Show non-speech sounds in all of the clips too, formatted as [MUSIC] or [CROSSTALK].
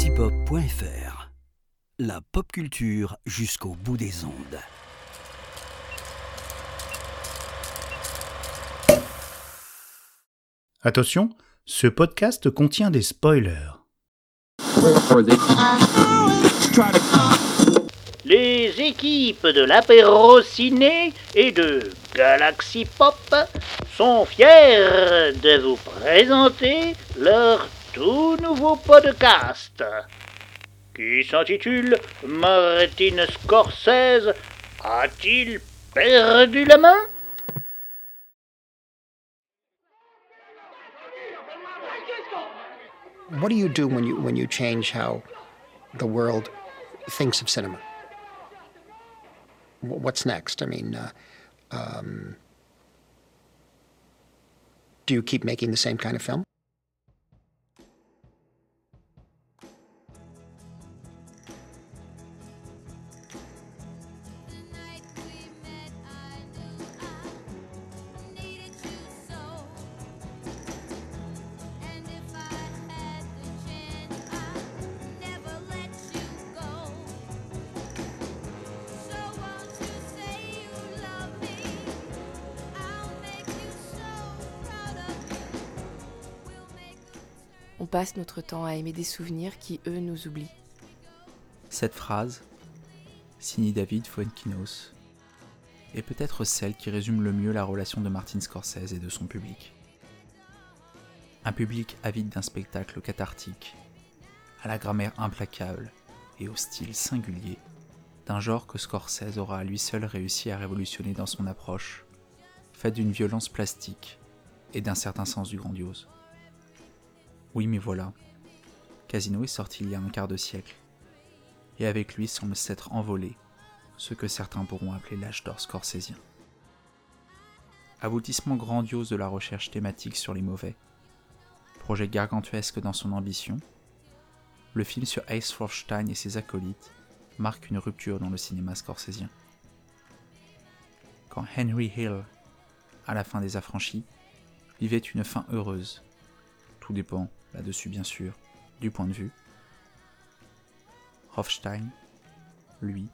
citypop.fr. La pop culture jusqu'au bout des ondes. Attention, ce podcast contient des spoilers. Les équipes de l'apéro ciné et de Galaxy Pop sont fiers de vous présenter leur tout nouveau podcast qui s'intitule Martin Scorsese a-t-il perdu la main What do you do when you when you change how the world thinks of cinema? What's next? I mean, uh, um, do you keep making the same kind of film? Passe notre temps à aimer des souvenirs qui, eux, nous oublient. Cette phrase, signée David Fuenquinos, est peut-être celle qui résume le mieux la relation de Martin Scorsese et de son public. Un public avide d'un spectacle cathartique, à la grammaire implacable et au style singulier, d'un genre que Scorsese aura à lui seul réussi à révolutionner dans son approche, faite d'une violence plastique et d'un certain sens du grandiose. Oui, mais voilà, Casino est sorti il y a un quart de siècle et avec lui semble s'être envolé ce que certains pourront appeler l'âge d'or scorsésien. Aboutissement grandiose de la recherche thématique sur les mauvais, projet gargantuesque dans son ambition, le film sur Ace Rothstein et ses acolytes marque une rupture dans le cinéma scorsésien. Quand Henry Hill, à la fin des affranchis, vivait une fin heureuse, tout dépend, là-dessus bien sûr, du point de vue, Hofstein, lui,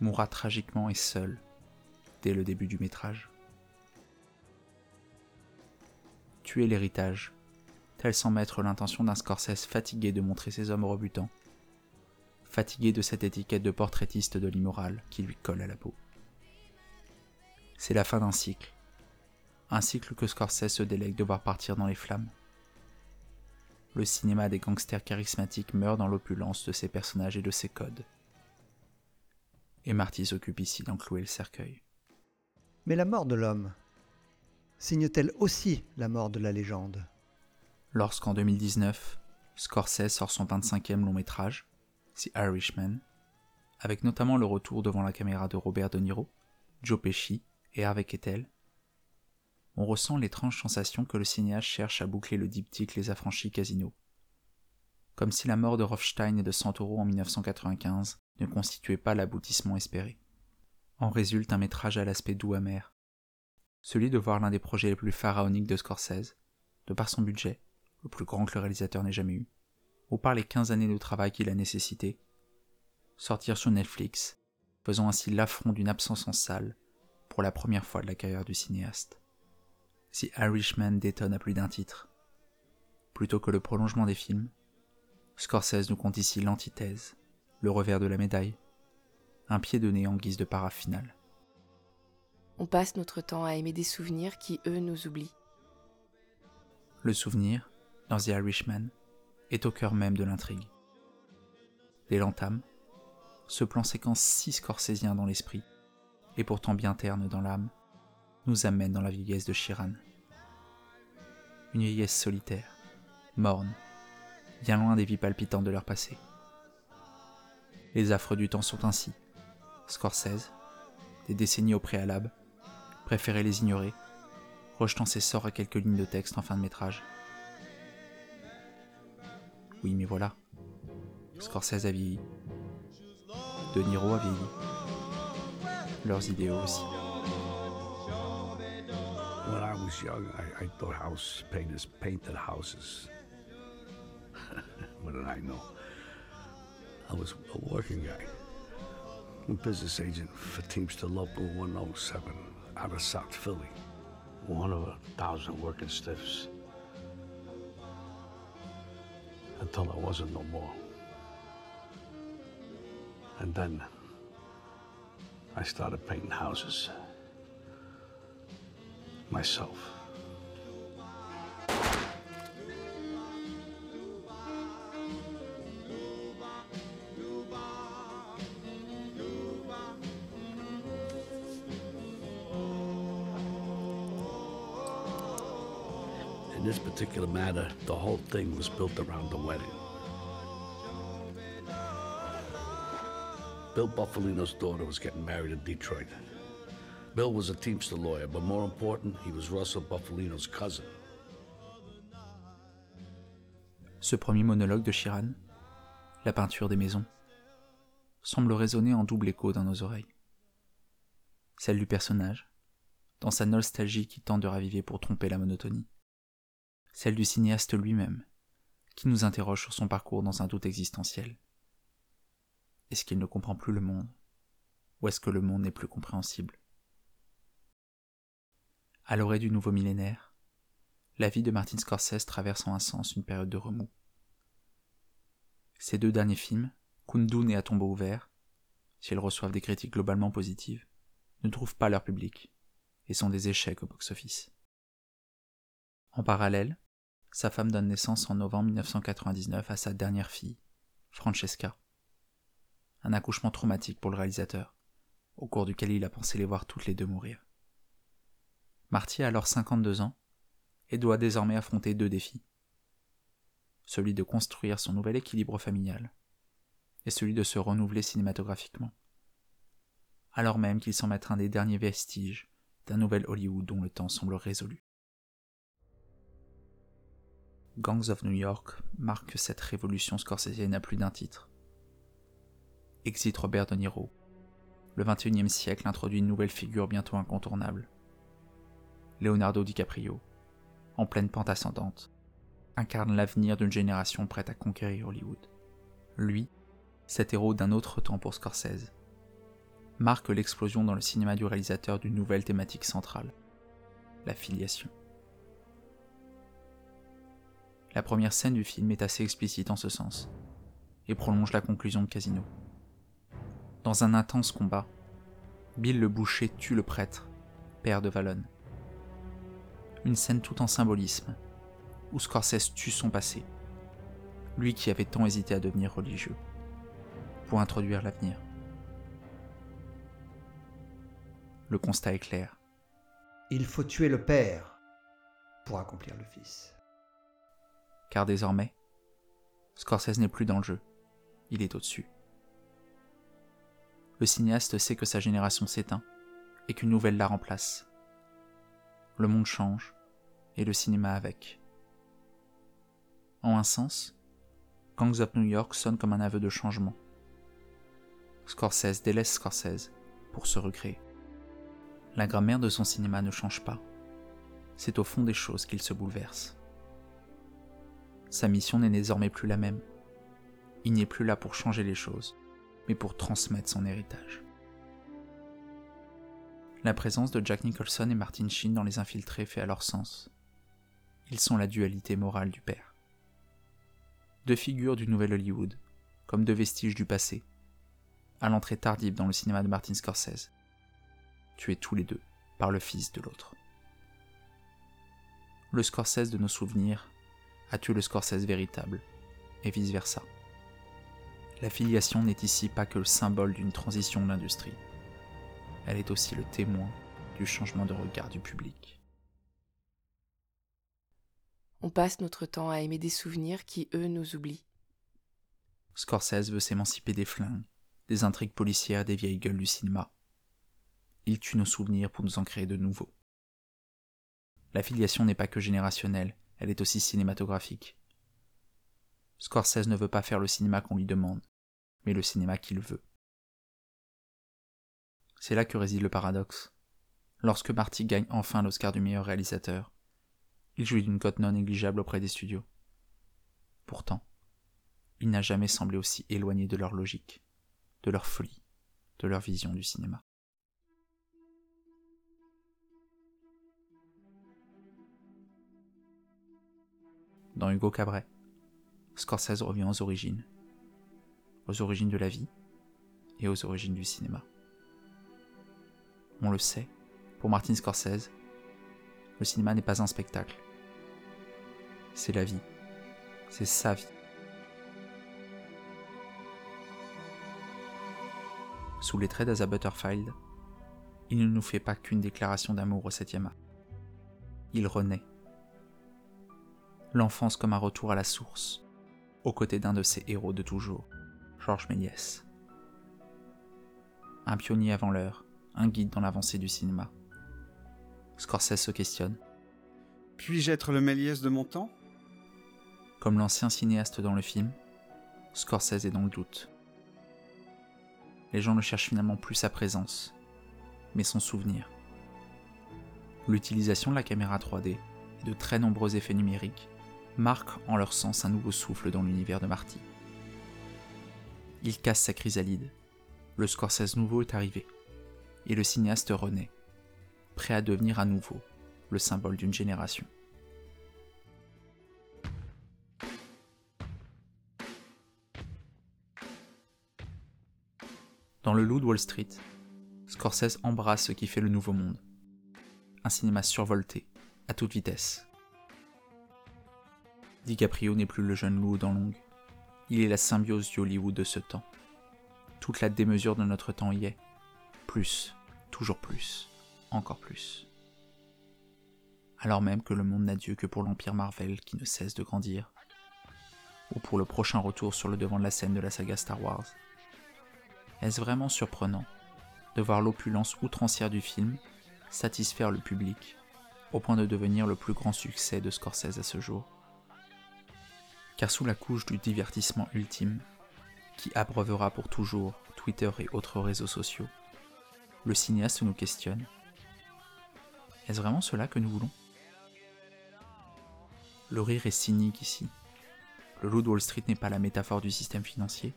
mourra tragiquement et seul dès le début du métrage. Tuer l'héritage, tel semble être l'intention d'un Scorsese fatigué de montrer ses hommes rebutants, fatigué de cette étiquette de portraitiste de l'immoral qui lui colle à la peau. C'est la fin d'un cycle, un cycle que Scorsese se délègue de voir partir dans les flammes le cinéma des gangsters charismatiques meurt dans l'opulence de ses personnages et de ses codes. Et Marty s'occupe ici d'enclouer le cercueil. Mais la mort de l'homme signe-t-elle aussi la mort de la légende? Lorsqu'en 2019, Scorsese sort son 25e long métrage, The Irishman, avec notamment le retour devant la caméra de Robert De Niro, Joe Pesci et Harvey Keitel, on ressent l'étrange sensation que le cinéaste cherche à boucler le diptyque Les Affranchis Casino. Comme si la mort de Rothstein et de Santoro en 1995 ne constituait pas l'aboutissement espéré. En résulte un métrage à l'aspect doux amer. Celui de voir l'un des projets les plus pharaoniques de Scorsese, de par son budget, le plus grand que le réalisateur n'ait jamais eu, ou par les 15 années de travail qu'il a nécessité, sortir sur Netflix, faisant ainsi l'affront d'une absence en salle pour la première fois de la carrière du cinéaste. The Irishman détonne à plus d'un titre. Plutôt que le prolongement des films, Scorsese nous compte ici l'antithèse, le revers de la médaille, un pied de nez en guise de paraphe final. On passe notre temps à aimer des souvenirs qui, eux, nous oublient. Le souvenir, dans The Irishman, est au cœur même de l'intrigue. Dès l'entame, ce plan séquence si scorsésien dans l'esprit, et pourtant bien terne dans l'âme, nous amène dans la vieillesse de Chiran. Une vieillesse solitaire, morne, bien loin des vies palpitantes de leur passé. Les affres du temps sont ainsi. Scorsese, des décennies au préalable, préférait les ignorer, rejetant ses sorts à quelques lignes de texte en fin de métrage. Oui, mais voilà. Scorsese a vieilli. De Niro a vieilli. Leurs idéaux aussi. Was young, I, I thought house painters painted houses. [LAUGHS] what did I know? I was a working guy, a business agent for Teamster Local 107 out of South Philly. One of a thousand working stiffs. Until I wasn't no more. And then I started painting houses. Myself. In this particular matter, the whole thing was built around the wedding. Bill Buffalino's daughter was getting married in Detroit. Bill was a Teamster lawyer, but more important, he was Russell Buffalino's cousin. Ce premier monologue de Chiran, la peinture des maisons, semble résonner en double écho dans nos oreilles. Celle du personnage, dans sa nostalgie qui tente de raviver pour tromper la monotonie. Celle du cinéaste lui-même, qui nous interroge sur son parcours dans un doute existentiel. Est-ce qu'il ne comprend plus le monde? Ou est-ce que le monde n'est plus compréhensible? À l'orée du nouveau millénaire, la vie de Martin Scorsese traverse en un sens une période de remous. Ses deux derniers films, Kundun et À tombeau ouvert, si elles reçoivent des critiques globalement positives, ne trouvent pas leur public et sont des échecs au box-office. En parallèle, sa femme donne naissance en novembre 1999 à sa dernière fille, Francesca. Un accouchement traumatique pour le réalisateur, au cours duquel il a pensé les voir toutes les deux mourir. Marty a alors 52 ans et doit désormais affronter deux défis. Celui de construire son nouvel équilibre familial et celui de se renouveler cinématographiquement. Alors même qu'il semble être un des derniers vestiges d'un nouvel Hollywood dont le temps semble résolu. Gangs of New York marque cette révolution scorsésienne à plus d'un titre. Exit Robert De Niro. Le XXIe siècle introduit une nouvelle figure bientôt incontournable. Leonardo DiCaprio, en pleine pente ascendante, incarne l'avenir d'une génération prête à conquérir Hollywood. Lui, cet héros d'un autre temps pour Scorsese, marque l'explosion dans le cinéma du réalisateur d'une nouvelle thématique centrale, la filiation. La première scène du film est assez explicite en ce sens, et prolonge la conclusion de Casino. Dans un intense combat, Bill le boucher tue le prêtre, père de Valon. Une scène tout en symbolisme, où Scorsese tue son passé, lui qui avait tant hésité à devenir religieux, pour introduire l'avenir. Le constat est clair. Il faut tuer le père pour accomplir le fils. car désormais, Scorsese n'est plus dans le jeu, il est au-dessus. Le cinéaste sait que sa génération s'éteint et qu'une nouvelle la remplace. Le monde change et le cinéma avec. En un sens, Gangs of New York sonne comme un aveu de changement. Scorsese délaisse Scorsese pour se recréer. La grammaire de son cinéma ne change pas. C'est au fond des choses qu'il se bouleverse. Sa mission n'est désormais plus la même. Il n'est plus là pour changer les choses, mais pour transmettre son héritage. La présence de Jack Nicholson et Martin Sheen dans Les Infiltrés fait alors sens. Ils sont la dualité morale du père. Deux figures du nouvel Hollywood, comme deux vestiges du passé, à l'entrée tardive dans le cinéma de Martin Scorsese, tués tous les deux par le fils de l'autre. Le Scorsese de nos souvenirs a tué le Scorsese véritable, et vice-versa. La filiation n'est ici pas que le symbole d'une transition de l'industrie, elle est aussi le témoin du changement de regard du public. On passe notre temps à aimer des souvenirs qui, eux, nous oublient. Scorsese veut s'émanciper des flingues, des intrigues policières des vieilles gueules du cinéma. Il tue nos souvenirs pour nous en créer de nouveaux. La filiation n'est pas que générationnelle, elle est aussi cinématographique. Scorsese ne veut pas faire le cinéma qu'on lui demande, mais le cinéma qu'il veut. C'est là que réside le paradoxe. Lorsque Marty gagne enfin l'Oscar du meilleur réalisateur, il jouit d'une cote non négligeable auprès des studios. Pourtant, il n'a jamais semblé aussi éloigné de leur logique, de leur folie, de leur vision du cinéma. Dans Hugo Cabret, Scorsese revient aux origines, aux origines de la vie et aux origines du cinéma. On le sait, pour Martin Scorsese, le cinéma n'est pas un spectacle. C'est la vie. C'est sa vie. Sous les traits d'Asa Butterfield, il ne nous fait pas qu'une déclaration d'amour au septième art. Il renaît. L'enfance comme un retour à la source, aux côtés d'un de ses héros de toujours, Georges Méliès. Un pionnier avant l'heure, un guide dans l'avancée du cinéma. Scorsese se questionne. Puis-je être le Méliès de mon temps? Comme l'ancien cinéaste dans le film, Scorsese est dans le doute. Les gens ne cherchent finalement plus sa présence, mais son souvenir. L'utilisation de la caméra 3D et de très nombreux effets numériques marquent en leur sens un nouveau souffle dans l'univers de Marty. Il casse sa chrysalide. Le Scorsese nouveau est arrivé. Et le cinéaste renaît, prêt à devenir à nouveau le symbole d'une génération. Dans le loup de Wall Street, Scorsese embrasse ce qui fait le nouveau monde. Un cinéma survolté, à toute vitesse. DiCaprio n'est plus le jeune loup dans longue. Il est la symbiose du Hollywood de ce temps. Toute la démesure de notre temps y est. Plus, toujours plus, encore plus. Alors même que le monde n'a Dieu que pour l'Empire Marvel qui ne cesse de grandir. Ou pour le prochain retour sur le devant de la scène de la saga Star Wars. Est-ce vraiment surprenant de voir l'opulence outrancière du film satisfaire le public au point de devenir le plus grand succès de Scorsese à ce jour? Car sous la couche du divertissement ultime, qui abreuvera pour toujours Twitter et autres réseaux sociaux, le cinéaste nous questionne. Est-ce vraiment cela que nous voulons? Le rire est cynique ici. Le loup Wall Street n'est pas la métaphore du système financier,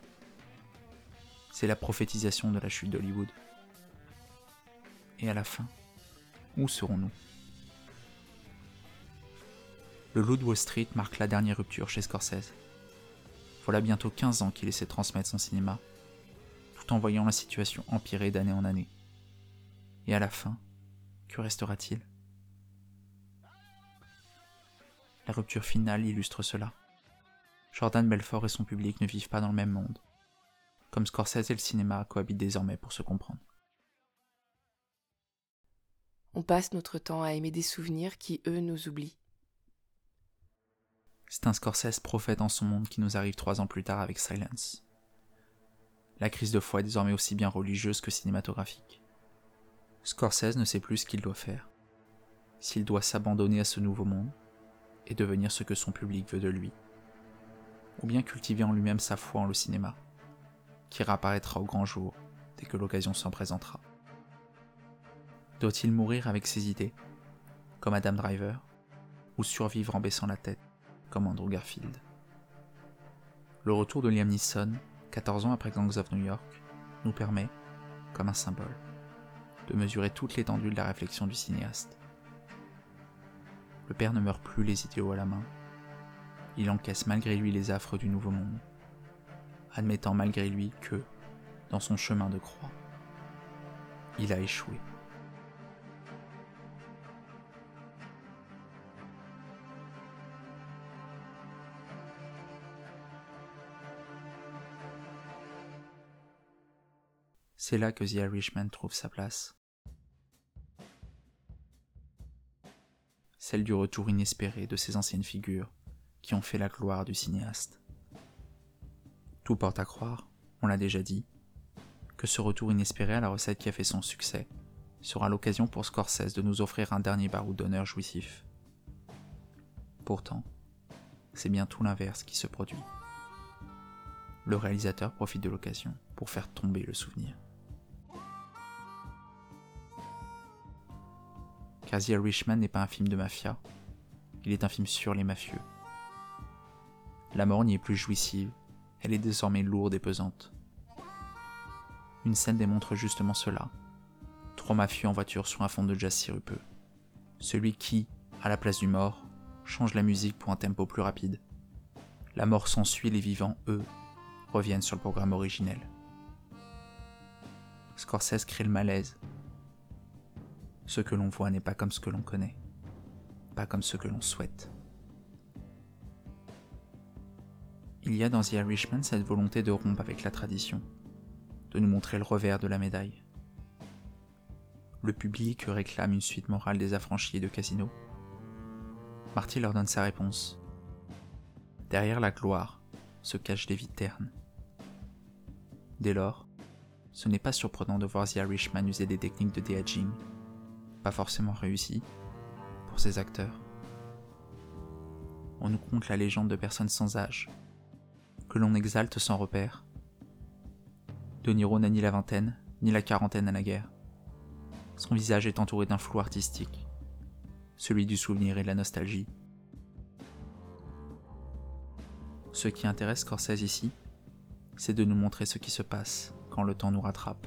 c'est la prophétisation de la chute d'Hollywood. Et à la fin, où serons-nous? Le Loup de Wall Street marque la dernière rupture chez Scorsese. Voilà bientôt 15 ans qu'il essaie de transmettre son cinéma, tout en voyant la situation empirer d'année en année. Et à la fin, que restera-t-il? La rupture finale illustre cela. Jordan Belfort et son public ne vivent pas dans le même monde comme Scorsese et le cinéma cohabitent désormais pour se comprendre. On passe notre temps à aimer des souvenirs qui, eux, nous oublient. C'est un Scorsese prophète dans son monde qui nous arrive trois ans plus tard avec Silence. La crise de foi est désormais aussi bien religieuse que cinématographique. Scorsese ne sait plus ce qu'il doit faire. S'il doit s'abandonner à ce nouveau monde et devenir ce que son public veut de lui, ou bien cultiver en lui-même sa foi en le cinéma qui réapparaîtra au grand jour dès que l'occasion s'en présentera. Doit-il mourir avec ses idées, comme Adam Driver, ou survivre en baissant la tête, comme Andrew Garfield? Le retour de Liam Neeson, 14 ans après Gangs of New York, nous permet, comme un symbole, de mesurer toute l'étendue de la réflexion du cinéaste. Le père ne meurt plus les idéaux à la main, il encaisse malgré lui les affres du nouveau monde admettant malgré lui que, dans son chemin de croix, il a échoué. C'est là que The Irishman trouve sa place. Celle du retour inespéré de ces anciennes figures qui ont fait la gloire du cinéaste. Porte à croire, on l'a déjà dit, que ce retour inespéré à la recette qui a fait son succès sera l'occasion pour Scorsese de nous offrir un dernier baroud d'honneur jouissif. Pourtant, c'est bien tout l'inverse qui se produit. Le réalisateur profite de l'occasion pour faire tomber le souvenir. Car The Irishman n'est pas un film de mafia, il est un film sur les mafieux. La mort n'y est plus jouissive, Elle est désormais lourde et pesante. Une scène démontre justement cela. Trois mafieux en voiture sur un fond de jazz sirupeux. Celui qui, à la place du mort, change la musique pour un tempo plus rapide. La mort s'ensuit, les vivants, eux, reviennent sur le programme originel. Scorsese crée le malaise. Ce que l'on voit n'est pas comme ce que l'on connaît, pas comme ce que l'on souhaite. Il y a dans The Irishman cette volonté de rompre avec la tradition, de nous montrer le revers de la médaille. Le public réclame une suite morale des affranchis de Casino. Marty leur donne sa réponse. Derrière la gloire se cachent des vies ternes. Dès lors, ce n'est pas surprenant de voir The Irishman user des techniques de de-aging, pas forcément réussies, pour ses acteurs. On nous conte la légende de personnes sans âge, que l'on exalte sans repère. De Niro n'a ni la vingtaine, ni la quarantaine à la guerre. Son visage est entouré d'un flou artistique, celui du souvenir et de la nostalgie. Ce qui intéresse Scorsese ici, c'est de nous montrer ce qui se passe quand le temps nous rattrape,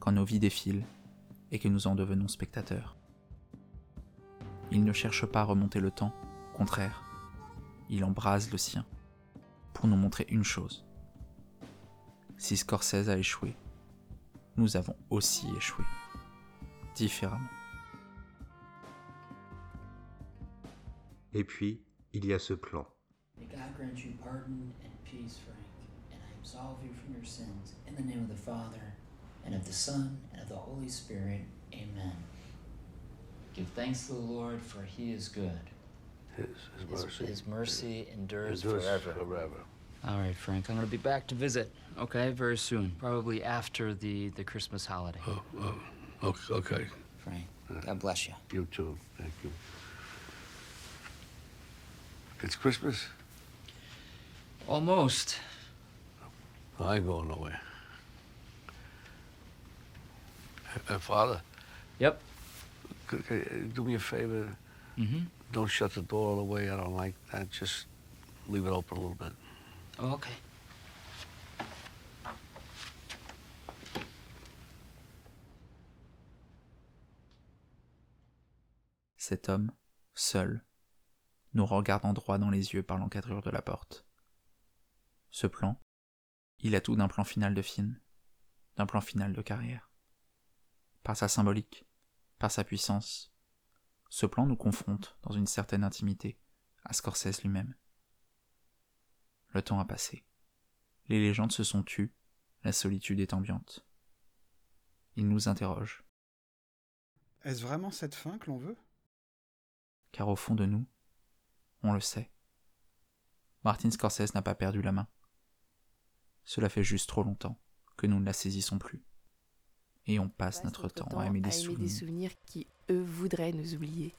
quand nos vies défilent et que nous en devenons spectateurs. Il ne cherche pas à remonter le temps, au contraire, il embrase le sien pour nous montrer une chose. Si Scorsese a échoué, nous avons aussi échoué, différemment. Et puis, il y a ce plan. May God grant you pardon and peace, Frank, and I absolve you from your sins. In the name of the Father, and of the Son, and of the Holy Spirit. Amen. Give thanks to the Lord, for he is good. His, his mercy. His mercy endures, endures forever. forever. All right, Frank, I'm going to be back to visit, okay, very soon. Probably after the, the Christmas holiday. Oh, oh, okay, okay. Frank, God bless you. You too. Thank you. It's Christmas? Almost. I ain't going nowhere. Uh, Father? Yep. Could, could, uh, do me a favor. Mm-hmm. Don't shut the door all the way. I don't like that. Just leave it open a little bit. Okay. Cet homme, seul, nous regarde en droit dans les yeux par l'encadrure de la porte. Ce plan, il a tout d'un plan final de film, d'un plan final de carrière. Par sa symbolique, par sa puissance, ce plan nous confronte dans une certaine intimité à Scorsese lui-même. Le temps a passé. Les légendes se sont tues, la solitude est ambiante. Il nous interroge, Est-ce vraiment cette fin que l'on veut? Car au fond de nous, on le sait. Martin Scorsese n'a pas perdu la main. Cela fait juste trop longtemps que nous ne la saisissons plus. Et on passe notre temps à aimer des à aimer souvenirs. des souvenirs qui, eux, voudraient nous oublier.